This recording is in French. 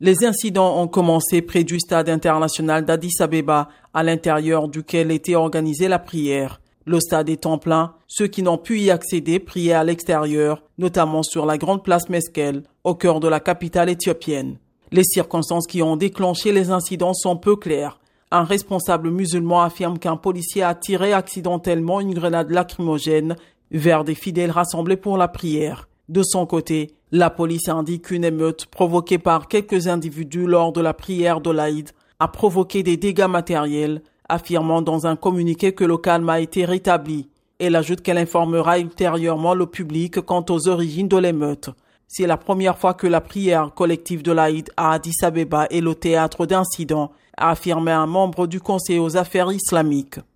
Les incidents ont commencé près du stade international d'Addis Abeba, à l'intérieur duquel était organisée la prière. Le stade étant plein, ceux qui n'ont pu y accéder priaient à l'extérieur, notamment sur la grande place Meskel, au cœur de la capitale éthiopienne. Les circonstances qui ont déclenché les incidents sont peu claires. Un responsable musulman affirme qu'un policier a tiré accidentellement une grenade lacrymogène vers des fidèles rassemblés pour la prière. De son côté, la police indique qu'une émeute provoquée par quelques individus lors de la prière de l'Aïd a provoqué des dégâts matériels affirmant dans un communiqué que le calme a été rétabli. Elle ajoute qu'elle informera ultérieurement le public quant aux origines de l'émeute. C'est la première fois que la prière collective de l'Aïd à Addis Abeba est le théâtre d'incidents, a affirmé un membre du Conseil aux affaires islamiques.